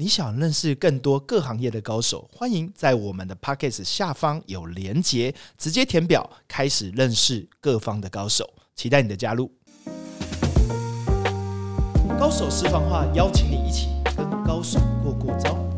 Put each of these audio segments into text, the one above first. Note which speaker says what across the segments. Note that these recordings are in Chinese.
Speaker 1: 你想认识更多各行业的高手，欢迎在我们的 p o c k e t 下方有连结，直接填表开始认识各方的高手，期待你的加入。高手私房话，邀请你一起跟高手过过招。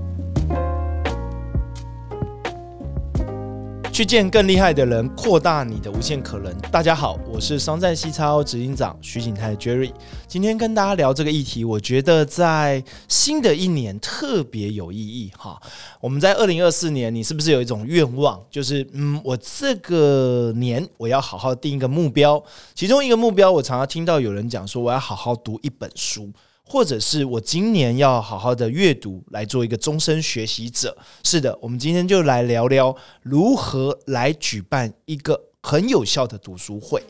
Speaker 1: 去见更厉害的人，扩大你的无限可能。大家好，我是商战西超执行长徐景泰 Jerry。今天跟大家聊这个议题，我觉得在新的一年特别有意义哈。我们在二零二四年，你是不是有一种愿望，就是嗯，我这个年我要好好定一个目标。其中一个目标，我常常听到有人讲说，我要好好读一本书。或者是我今年要好好的阅读，来做一个终身学习者。是的，我们今天就来聊聊如何来举办一个很有效的读书会。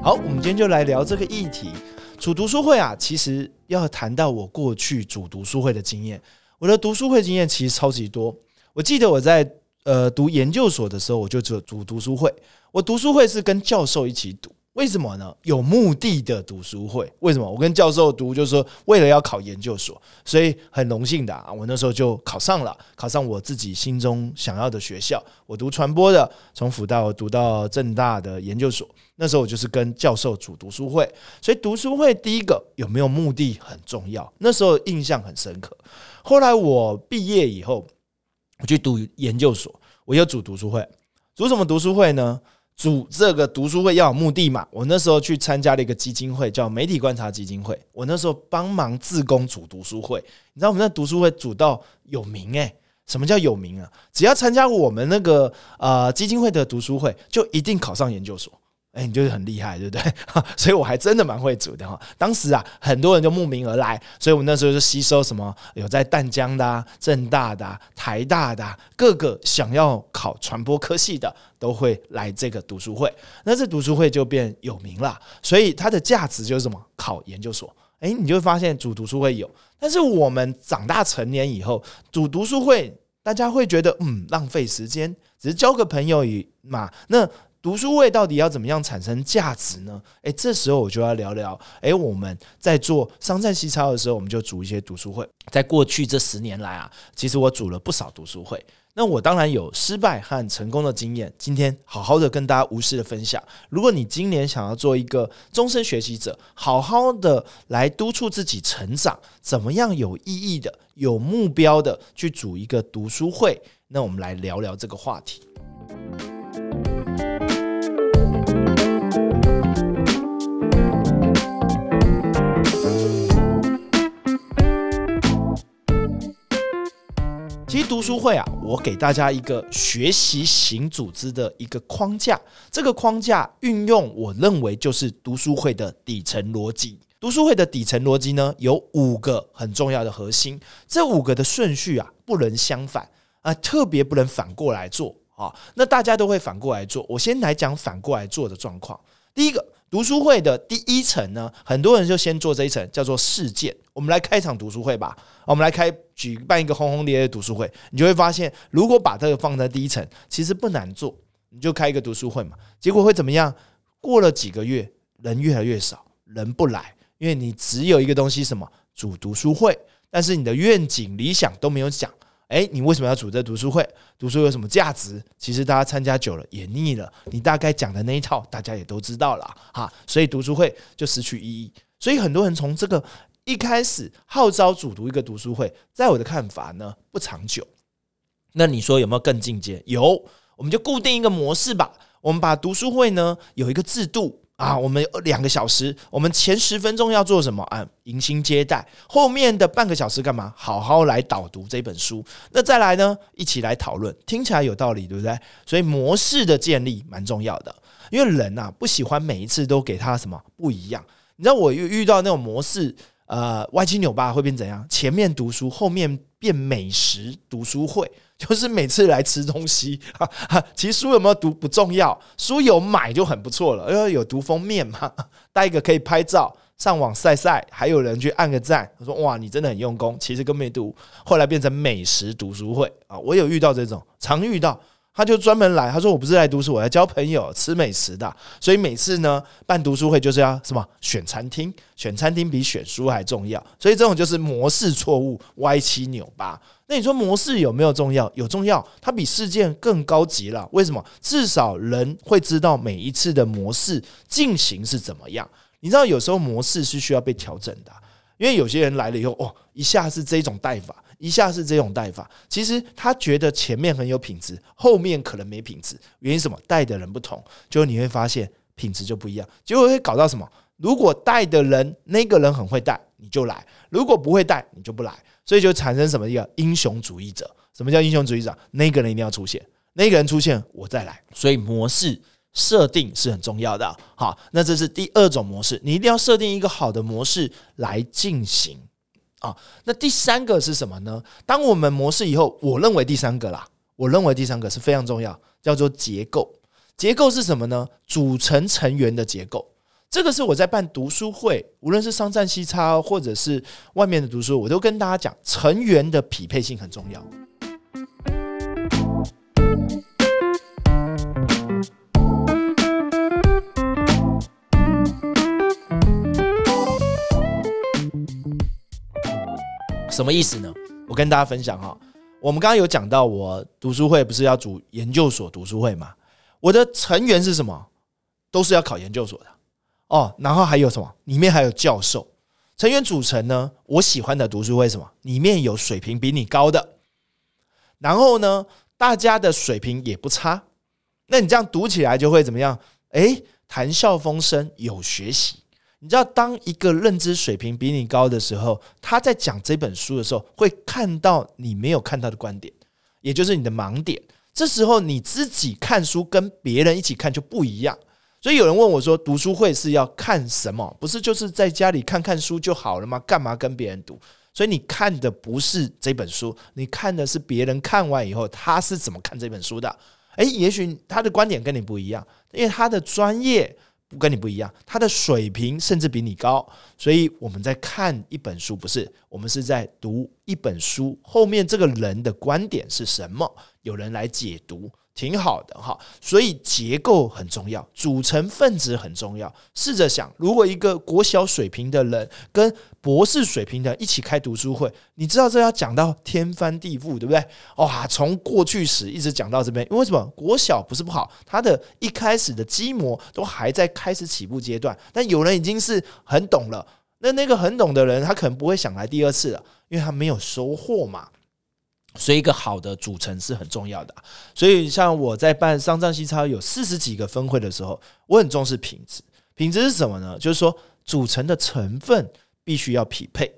Speaker 1: 好，我们今天就来聊这个议题。主读书会啊，其实要谈到我过去主读书会的经验。我的读书会经验其实超级多。我记得我在呃读研究所的时候，我就只有读读书会。我读书会是跟教授一起读。为什么呢？有目的的读书会。为什么？我跟教授读，就是说为了要考研究所，所以很荣幸的啊，我那时候就考上了，考上我自己心中想要的学校。我读传播的，从辅大读到正大的研究所。那时候我就是跟教授组读书会，所以读书会第一个有没有目的很重要。那时候印象很深刻。后来我毕业以后，我去读研究所，我又组读书会。组什么读书会呢？组这个读书会要有目的嘛？我那时候去参加了一个基金会，叫媒体观察基金会。我那时候帮忙自工组读书会，你知道我们那读书会组到有名诶，什么叫有名啊？只要参加我们那个呃基金会的读书会，就一定考上研究所。哎，你就是很厉害，对不对？所以我还真的蛮会煮的哈。当时啊，很多人就慕名而来，所以我们那时候就吸收什么有在淡江的、正大的、台大的各个想要考传播科系的，都会来这个读书会。那这读书会就变有名了，所以它的价值就是什么？考研究所。哎，你就会发现主读书会有，但是我们长大成年以后，主读书会大家会觉得嗯浪费时间，只是交个朋友以嘛那。读书会到底要怎么样产生价值呢？诶，这时候我就要聊聊。诶，我们在做商战西超的时候，我们就组一些读书会。在过去这十年来啊，其实我组了不少读书会。那我当然有失败和成功的经验。今天好好的跟大家无私的分享。如果你今年想要做一个终身学习者，好好的来督促自己成长，怎么样有意义的、有目标的去组一个读书会？那我们来聊聊这个话题。读书会啊，我给大家一个学习型组织的一个框架。这个框架运用，我认为就是读书会的底层逻辑。读书会的底层逻辑呢，有五个很重要的核心。这五个的顺序啊，不能相反啊，特别不能反过来做啊。那大家都会反过来做。我先来讲反过来做的状况。第一个。读书会的第一层呢，很多人就先做这一层，叫做事件。我们来开一场读书会吧，我们来开举办一个轰轰烈烈的读书会，你就会发现，如果把这个放在第一层，其实不难做，你就开一个读书会嘛。结果会怎么样？过了几个月，人越来越少，人不来，因为你只有一个东西，什么主读书会，但是你的愿景理想都没有讲。哎，你为什么要组织读书会？读书有什么价值？其实大家参加久了也腻了。你大概讲的那一套，大家也都知道了哈。所以读书会就失去意义。所以很多人从这个一开始号召主读一个读书会，在我的看法呢，不长久。那你说有没有更进阶？有，我们就固定一个模式吧。我们把读书会呢有一个制度。啊，我们两个小时，我们前十分钟要做什么啊？迎新接待，后面的半个小时干嘛？好好来导读这本书。那再来呢？一起来讨论，听起来有道理，对不对？所以模式的建立蛮重要的，因为人呐不喜欢每一次都给他什么不一样。你知道我遇遇到那种模式，呃，歪七扭八会变怎样？前面读书，后面变美食读书会。就是每次来吃东西，其实书有没有读不重要，书有买就很不错了。因为有读封面嘛，带一个可以拍照，上网晒晒，还有人去按个赞，他说哇，你真的很用功，其实跟没读。后来变成美食读书会啊，我有遇到这种，常遇到。他就专门来，他说我不是来读书，我来交朋友、吃美食的。所以每次呢办读书会就是要什么选餐厅，选餐厅比选书还重要。所以这种就是模式错误、歪七扭八。那你说模式有没有重要？有重要，它比事件更高级了。为什么？至少人会知道每一次的模式进行是怎么样。你知道有时候模式是需要被调整的，因为有些人来了以后，哦，一下是这种带法。一下是这种带法，其实他觉得前面很有品质，后面可能没品质。原因什么？带的人不同，就你会发现品质就不一样。结果会搞到什么？如果带的人那个人很会带，你就来；如果不会带，你就不来。所以就产生什么一个英雄主义者？什么叫英雄主义者？那个人一定要出现，那个人出现，我再来。所以模式设定是很重要的。好，那这是第二种模式，你一定要设定一个好的模式来进行。啊，那第三个是什么呢？当我们模式以后，我认为第三个啦，我认为第三个是非常重要，叫做结构。结构是什么呢？组成成员的结构。这个是我在办读书会，无论是商战西差或者是外面的读书，我都跟大家讲，成员的匹配性很重要。什么意思呢？我跟大家分享哈，我们刚刚有讲到，我读书会不是要组研究所读书会嘛？我的成员是什么？都是要考研究所的哦。然后还有什么？里面还有教授。成员组成呢？我喜欢的读书会什么？里面有水平比你高的，然后呢，大家的水平也不差。那你这样读起来就会怎么样？诶，谈笑风生，有学习。你知道，当一个认知水平比你高的时候，他在讲这本书的时候，会看到你没有看到的观点，也就是你的盲点。这时候你自己看书跟别人一起看就不一样。所以有人问我说：“读书会是要看什么？不是就是在家里看看书就好了吗？干嘛跟别人读？”所以你看的不是这本书，你看的是别人看完以后他是怎么看这本书的。诶，也许他的观点跟你不一样，因为他的专业。不跟你不一样，他的水平甚至比你高，所以我们在看一本书，不是我们是在读一本书，后面这个人的观点是什么？有人来解读。挺好的哈，所以结构很重要，组成分子很重要。试着想，如果一个国小水平的人跟博士水平的一起开读书会，你知道这要讲到天翻地覆，对不对？哇，从过去史一直讲到这边，因为什么？国小不是不好，他的一开始的基模都还在开始起步阶段，但有人已经是很懂了。那那个很懂的人，他可能不会想来第二次了，因为他没有收获嘛。所以，一个好的组成是很重要的。所以，像我在办商战西超有四十几个分会的时候，我很重视品质。品质是什么呢？就是说，组成的成分必须要匹配。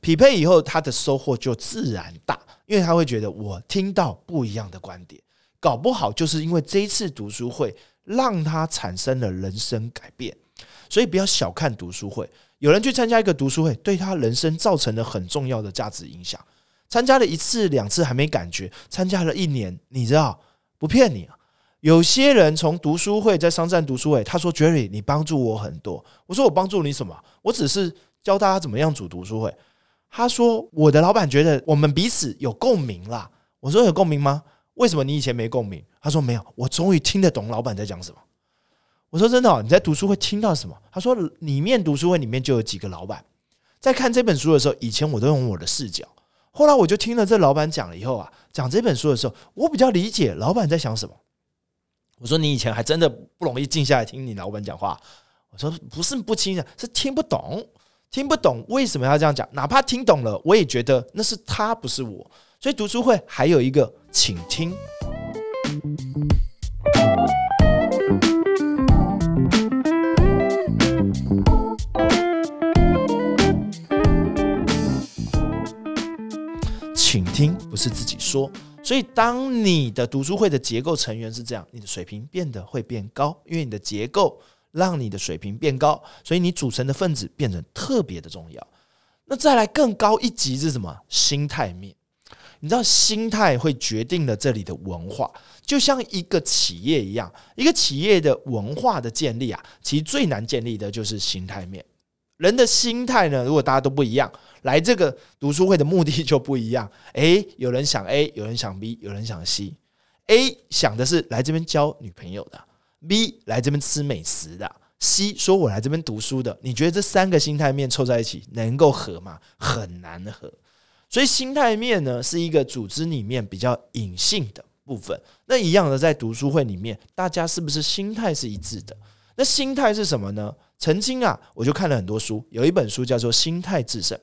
Speaker 1: 匹配以后，他的收获就自然大，因为他会觉得我听到不一样的观点。搞不好就是因为这一次读书会，让他产生了人生改变。所以，不要小看读书会。有人去参加一个读书会，对他人生造成了很重要的价值影响。参加了一次两次还没感觉，参加了一年，你知道不骗你啊？有些人从读书会在商战读书会，他说：“Jerry，你帮助我很多。”我说：“我帮助你什么？我只是教大家怎么样组读书会。”他说：“我的老板觉得我们彼此有共鸣啦。”我说：“有共鸣吗？为什么你以前没共鸣？”他说：“没有，我终于听得懂老板在讲什么。”我说：“真的，你在读书会听到什么？”他说：“里面读书会里面就有几个老板在看这本书的时候，以前我都用我的视角。”后来我就听了这老板讲了以后啊，讲这本书的时候，我比较理解老板在想什么。我说你以前还真的不容易静下来听你老板讲话。我说不是不听，是听不懂，听不懂为什么要这样讲。哪怕听懂了，我也觉得那是他，不是我。所以读书会还有一个请听。听，不是自己说。所以，当你的读书会的结构成员是这样，你的水平变得会变高，因为你的结构让你的水平变高，所以你组成的分子变成特别的重要。那再来更高一级是什么？心态面。你知道，心态会决定了这里的文化，就像一个企业一样，一个企业的文化的建立啊，其实最难建立的就是心态面。人的心态呢，如果大家都不一样，来这个读书会的目的就不一样。诶，有人想 A，有人想 B，有人想 C。A 想的是来这边交女朋友的，B 来这边吃美食的，C 说我来这边读书的。你觉得这三个心态面凑在一起能够合吗？很难合。所以心态面呢，是一个组织里面比较隐性的部分。那一样的，在读书会里面，大家是不是心态是一致的？那心态是什么呢？曾经啊，我就看了很多书，有一本书叫做《心态制胜》。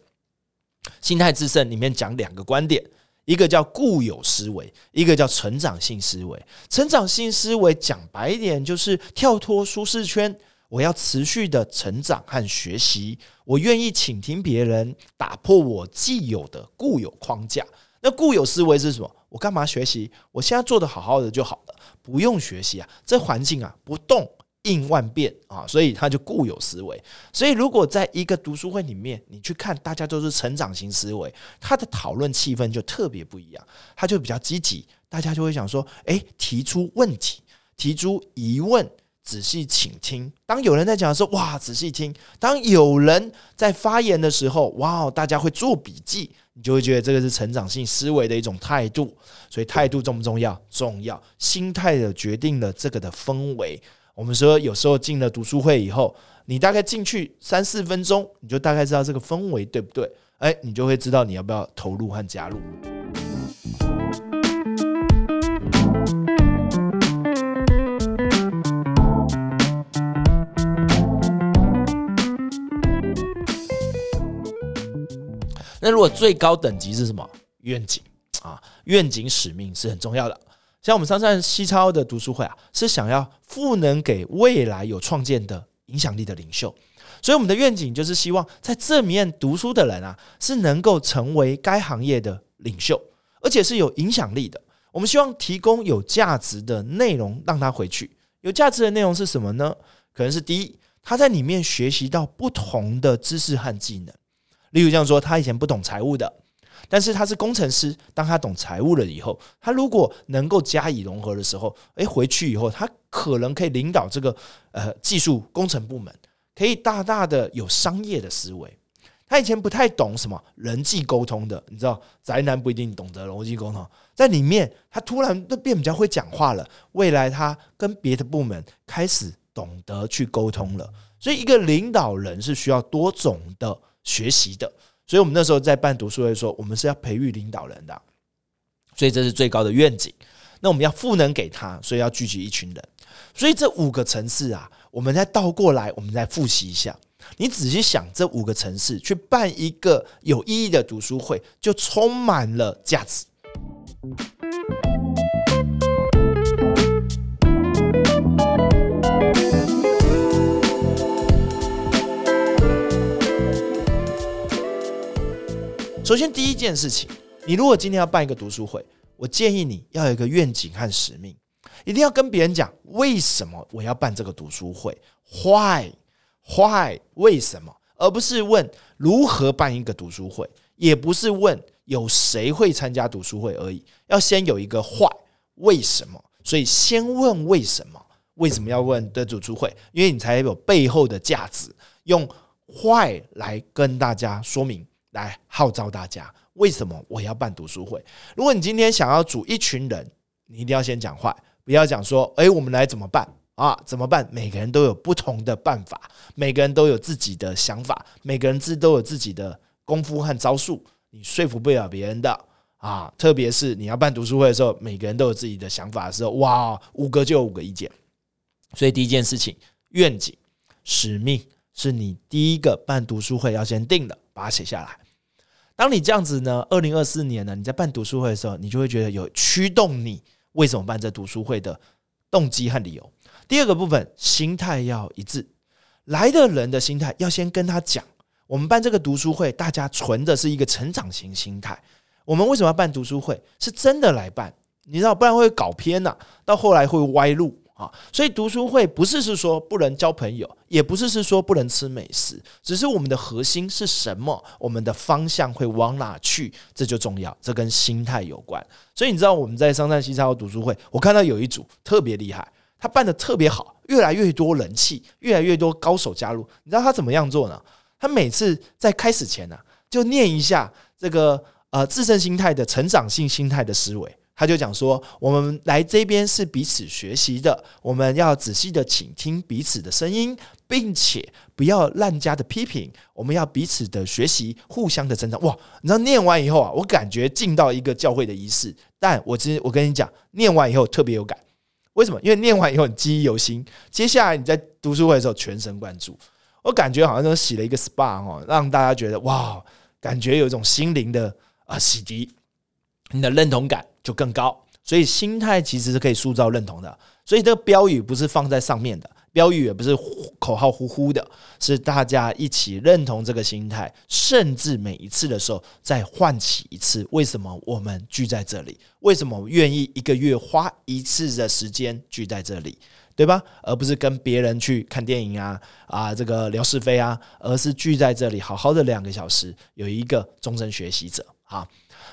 Speaker 1: 《心态制胜》里面讲两个观点。一个叫固有思维，一个叫成长性思维。成长性思维讲白一点，就是跳脱舒适圈，我要持续的成长和学习，我愿意倾听别人，打破我既有的固有框架。那固有思维是什么？我干嘛学习？我现在做的好好的就好了，不用学习啊，这环境啊不动。应万变啊，所以他就固有思维。所以如果在一个读书会里面，你去看，大家都是成长型思维，他的讨论气氛就特别不一样，他就比较积极，大家就会想说：诶，提出问题，提出疑问，仔细倾听。当有人在讲的时候，哇，仔细听；当有人在发言的时候，哇，大家会做笔记，你就会觉得这个是成长性思维的一种态度。所以态度重不重要？重要。心态的决定了这个的氛围。我们说，有时候进了读书会以后，你大概进去三四分钟，你就大概知道这个氛围对不对？哎，你就会知道你要不要投入和加入。那如果最高等级是什么？愿景啊，愿景使命是很重要的。像我们上上西超的读书会啊，是想要赋能给未来有创建的影响力的领袖，所以我们的愿景就是希望在这面读书的人啊，是能够成为该行业的领袖，而且是有影响力的。我们希望提供有价值的内容让他回去。有价值的内容是什么呢？可能是第一，他在里面学习到不同的知识和技能，例如这样说，他以前不懂财务的。但是他是工程师，当他懂财务了以后，他如果能够加以融合的时候，诶，回去以后，他可能可以领导这个呃技术工程部门，可以大大的有商业的思维。他以前不太懂什么人际沟通的，你知道，宅男不一定懂得逻辑沟通，在里面他突然都变比较会讲话了。未来他跟别的部门开始懂得去沟通了，所以一个领导人是需要多种的学习的。所以，我们那时候在办读书会说，我们是要培育领导人的，所以这是最高的愿景。那我们要赋能给他，所以要聚集一群人。所以这五个层次啊，我们再倒过来，我们再复习一下。你仔细想，这五个层次去办一个有意义的读书会，就充满了价值。首先，第一件事情，你如果今天要办一个读书会，我建议你要有一个愿景和使命，一定要跟别人讲为什么我要办这个读书会，Why？Why？为什么？而不是问如何办一个读书会，也不是问有谁会参加读书会而已。要先有一个 Why？为什么？所以先问为什么？为什么要问的读书会？因为你才有背后的价值，用 Why 来跟大家说明。来号召大家，为什么我要办读书会？如果你今天想要组一群人，你一定要先讲话，不要讲说，诶，我们来怎么办啊？怎么办？每个人都有不同的办法，每个人都有自己的想法，每个人自都有自己的功夫和招数，你说服不了别人的啊！特别是你要办读书会的时候，每个人都有自己的想法的时候，哇，五个就有五个意见。所以第一件事情，愿景、使命是你第一个办读书会要先定的，把它写下来。当你这样子呢，二零二四年呢，你在办读书会的时候，你就会觉得有驱动你为什么办这读书会的动机和理由。第二个部分，心态要一致，来的人的心态要先跟他讲，我们办这个读书会，大家存的是一个成长型心态。我们为什么要办读书会？是真的来办，你知道，不然会搞偏呐，到后来会歪路。啊，所以读书会不是是说不能交朋友，也不是是说不能吃美食，只是我们的核心是什么，我们的方向会往哪去，这就重要，这跟心态有关。所以你知道我们在商战西超读书会，我看到有一组特别厉害，他办的特别好，越来越多人气，越来越多高手加入。你知道他怎么样做呢？他每次在开始前呢，就念一下这个呃自身心态的成长性心态的思维。他就讲说，我们来这边是彼此学习的，我们要仔细的倾听彼此的声音，并且不要滥加的批评，我们要彼此的学习，互相的成长。哇，你知道念完以后啊，我感觉进到一个教会的仪式。但我今我跟你讲，念完以后特别有感，为什么？因为念完以后你记忆犹新，接下来你在读书会的时候全神贯注。我感觉好像都洗了一个 SPA 哦，让大家觉得哇，感觉有一种心灵的啊洗涤，你的认同感。就更高，所以心态其实是可以塑造认同的。所以这个标语不是放在上面的，标语也不是口号呼呼的，是大家一起认同这个心态，甚至每一次的时候再唤起一次。为什么我们聚在这里？为什么愿意一个月花一次的时间聚在这里？对吧？而不是跟别人去看电影啊啊，这个聊是非啊，而是聚在这里好好的两个小时，有一个终身学习者啊。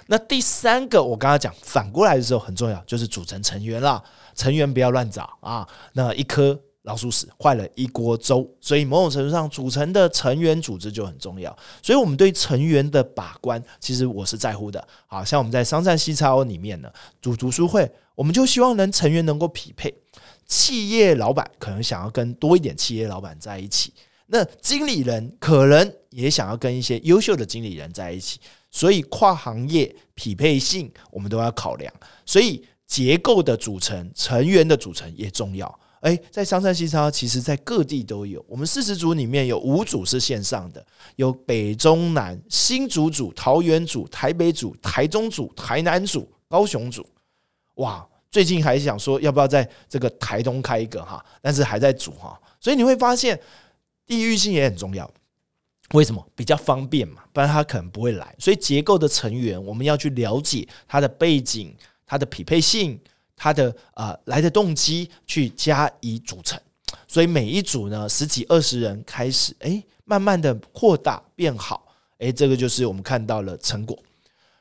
Speaker 1: 那第三个，我刚刚讲反过来的时候很重要，就是组成成员啦。成员不要乱找啊，那一颗老鼠屎坏了一锅粥。所以某种程度上，组成的成员组织就很重要。所以我们对成员的把关，其实我是在乎的。好像我们在商战西超里面呢，组读书会，我们就希望能成员能够匹配。企业老板可能想要跟多一点企业老板在一起，那经理人可能也想要跟一些优秀的经理人在一起。所以跨行业匹配性我们都要考量，所以结构的组成、成员的组成也重要。诶，在商山西超，其实在各地都有。我们四十组里面有五组是线上的，有北中南、新竹组、桃园组、台北组、台中组、台南组、高雄组。哇，最近还想说要不要在这个台东开一个哈，但是还在组哈。所以你会发现地域性也很重要。为什么比较方便嘛？不然他可能不会来。所以结构的成员，我们要去了解他的背景、他的匹配性、他的呃来的动机，去加以组成。所以每一组呢，十几二十人开始，哎，慢慢的扩大变好，哎，这个就是我们看到了成果。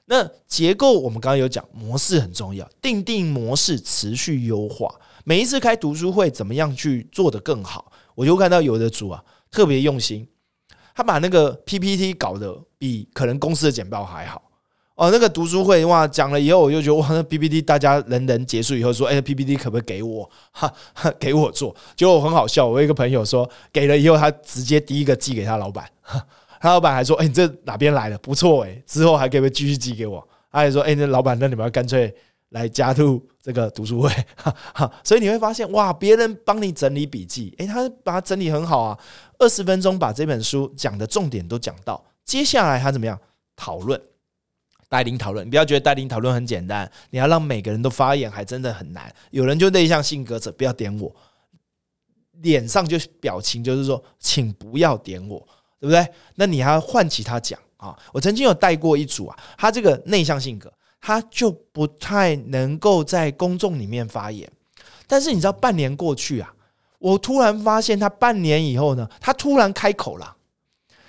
Speaker 1: 那结构我们刚刚有讲，模式很重要，定定模式，持续优化。每一次开读书会，怎么样去做得更好？我就看到有的组啊，特别用心。他把那个 PPT 搞得比可能公司的简报还好哦。那个读书会哇，讲了以后，我就觉得哇，那 PPT 大家人人结束以后说，哎，PPT 可不可以给我？哈，给我做。结果很好笑，我一个朋友说，给了以后，他直接第一个寄给他老板，他老板还说，哎，你这哪边来的？不错哎，之后还可以继续寄给我。他还说，哎，那老板，那你们要干脆。来加入这个读书会，哈 哈所以你会发现哇，别人帮你整理笔记，诶，他把它整理很好啊，二十分钟把这本书讲的重点都讲到。接下来他怎么样讨论？带领讨论，你不要觉得带领讨论很简单，你要让每个人都发言，还真的很难。有人就内向性格者，不要点我，脸上就表情就是说，请不要点我，对不对？那你还要唤起他讲啊。我曾经有带过一组啊，他这个内向性格。他就不太能够在公众里面发言，但是你知道，半年过去啊，我突然发现他半年以后呢，他突然开口了。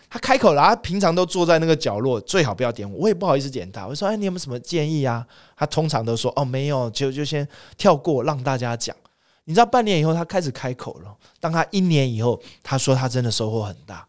Speaker 1: 他开口了，他平常都坐在那个角落，最好不要点我，我也不好意思点他。我说：“哎，你有没有什么建议啊？”他通常都说：“哦，没有，就就先跳过，让大家讲。”你知道，半年以后他开始开口了。当他一年以后，他说他真的收获很大，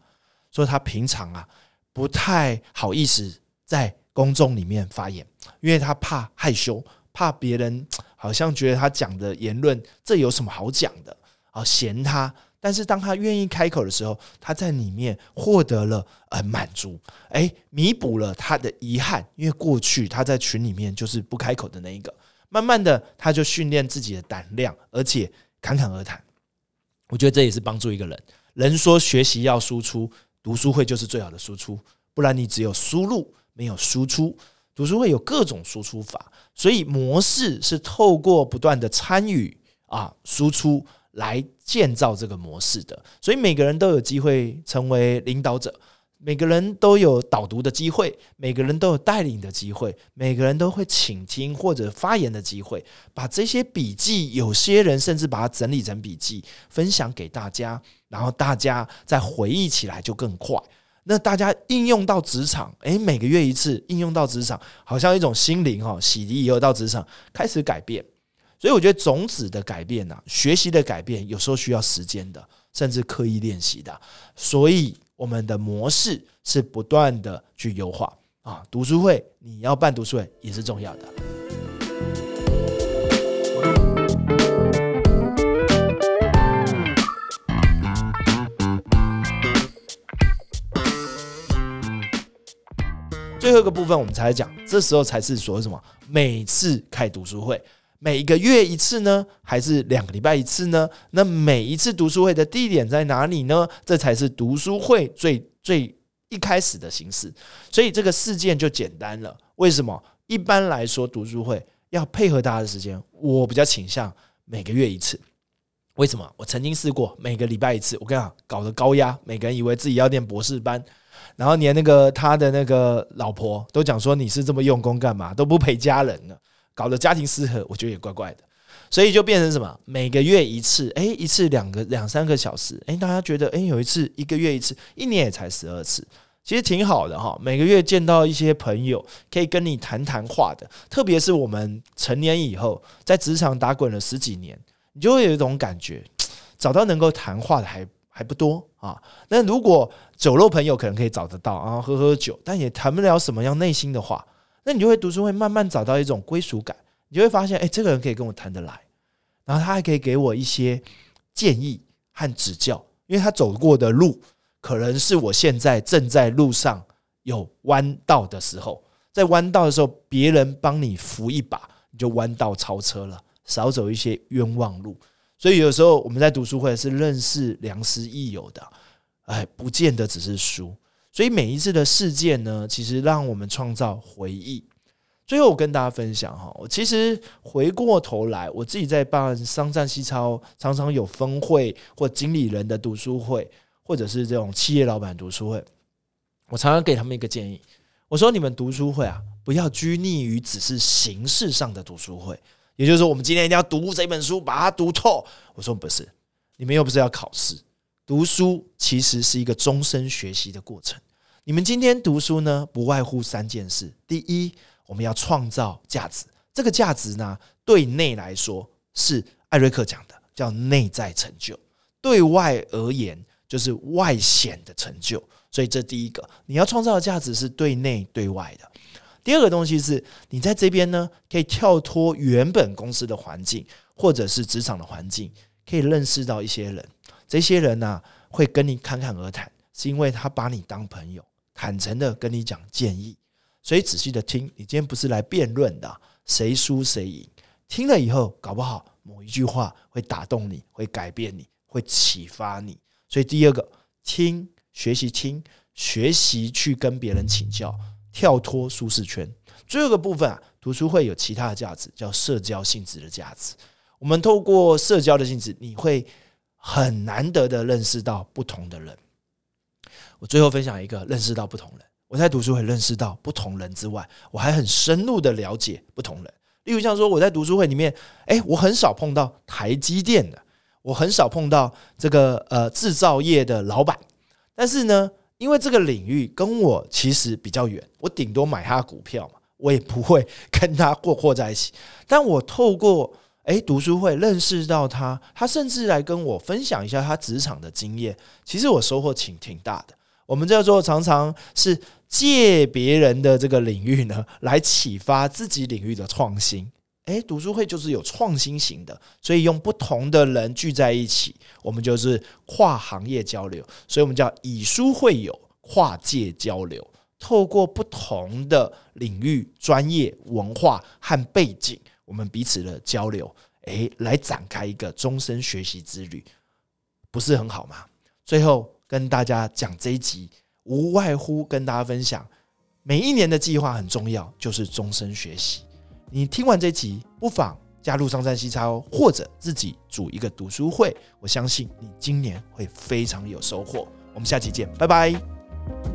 Speaker 1: 说他平常啊不太好意思在。公众里面发言，因为他怕害羞，怕别人 好像觉得他讲的言论这有什么好讲的啊，嫌他。但是当他愿意开口的时候，他在里面获得了呃满足，哎，弥补了他的遗憾，因为过去他在群里面就是不开口的那一个。慢慢的，他就训练自己的胆量，而且侃侃而谈。我觉得这也是帮助一个人。人说学习要输出，读书会就是最好的输出，不然你只有输入。没有输出，读书会有各种输出法，所以模式是透过不断的参与啊输出来建造这个模式的。所以每个人都有机会成为领导者，每个人都有导读的机会，每个人都有带领的机会，每个人都会倾听或者发言的机会。把这些笔记，有些人甚至把它整理成笔记分享给大家，然后大家再回忆起来就更快。那大家应用到职场，诶，每个月一次应用到职场，好像一种心灵哈洗涤以后到职场开始改变。所以我觉得种子的改变呐，学习的改变，有时候需要时间的，甚至刻意练习的。所以我们的模式是不断的去优化啊。读书会你要办读书会也是重要的。最后一个部分，我们才讲，这时候才是说什么？每次开读书会，每个月一次呢，还是两个礼拜一次呢？那每一次读书会的地点在哪里呢？这才是读书会最最一开始的形式。所以这个事件就简单了。为什么？一般来说，读书会要配合大家的时间，我比较倾向每个月一次。为什么？我曾经试过每个礼拜一次，我跟你讲，搞得高压，每个人以为自己要念博士班。然后连那个他的那个老婆都讲说你是这么用功干嘛？都不陪家人呢，搞得家庭失和，我觉得也怪怪的，所以就变成什么每个月一次，哎，一次两个两三个小时，哎，大家觉得哎有一次一个月一次，一年也才十二次，其实挺好的哈，每个月见到一些朋友可以跟你谈谈话的，特别是我们成年以后在职场打滚了十几年，你就会有一种感觉，找到能够谈话的还。还不多。啊，那如果酒肉朋友可能可以找得到啊，喝喝酒，但也谈不了什么样内心的话，那你就会读书会慢慢找到一种归属感，你就会发现，哎，这个人可以跟我谈得来，然后他还可以给我一些建议和指教，因为他走过的路可能是我现在正在路上有弯道的时候，在弯道的时候，别人帮你扶一把，你就弯道超车了，少走一些冤枉路。所以有时候我们在读书会是认识良师益友的，哎，不见得只是书。所以每一次的事件呢，其实让我们创造回忆。最后我跟大家分享哈，我其实回过头来，我自己在办商战西超，常常有分会或经理人的读书会，或者是这种企业老板读书会，我常常给他们一个建议，我说你们读书会啊，不要拘泥于只是形式上的读书会。也就是说，我们今天一定要读这本书，把它读透。我说不是，你们又不是要考试，读书其实是一个终身学习的过程。你们今天读书呢，不外乎三件事：第一，我们要创造价值，这个价值呢，对内来说是艾瑞克讲的，叫内在成就；对外而言，就是外显的成就。所以这第一个，你要创造的价值是对内对外的。第二个东西是你在这边呢，可以跳脱原本公司的环境，或者是职场的环境，可以认识到一些人。这些人呢，会跟你侃侃而谈，是因为他把你当朋友，坦诚的跟你讲建议。所以仔细的听，你今天不是来辩论的，谁输谁赢。听了以后，搞不好某一句话会打动你，会改变你，会启发你。所以第二个，听，学习听，学习去跟别人请教。跳脱舒适圈，最后一个部分啊，读书会有其他的价值，叫社交性质的价值。我们透过社交的性质，你会很难得的认识到不同的人。我最后分享一个认识到不同人。我在读书会认识到不同人之外，我还很深入的了解不同人。例如像说，我在读书会里面，哎，我很少碰到台积电的，我很少碰到这个呃制造业的老板，但是呢。因为这个领域跟我其实比较远，我顶多买他股票嘛，我也不会跟他过过在一起。但我透过诶读书会认识到他，他甚至来跟我分享一下他职场的经验，其实我收获挺挺大的。我们叫做常常是借别人的这个领域呢，来启发自己领域的创新。诶，读书会就是有创新型的，所以用不同的人聚在一起，我们就是跨行业交流，所以我们叫以书会友，跨界交流，透过不同的领域、专业、文化和背景，我们彼此的交流，诶，来展开一个终身学习之旅，不是很好吗？最后跟大家讲这一集，无外乎跟大家分享，每一年的计划很重要，就是终身学习。你听完这集，不妨加入上山西超，或者自己组一个读书会。我相信你今年会非常有收获。我们下期见，拜拜。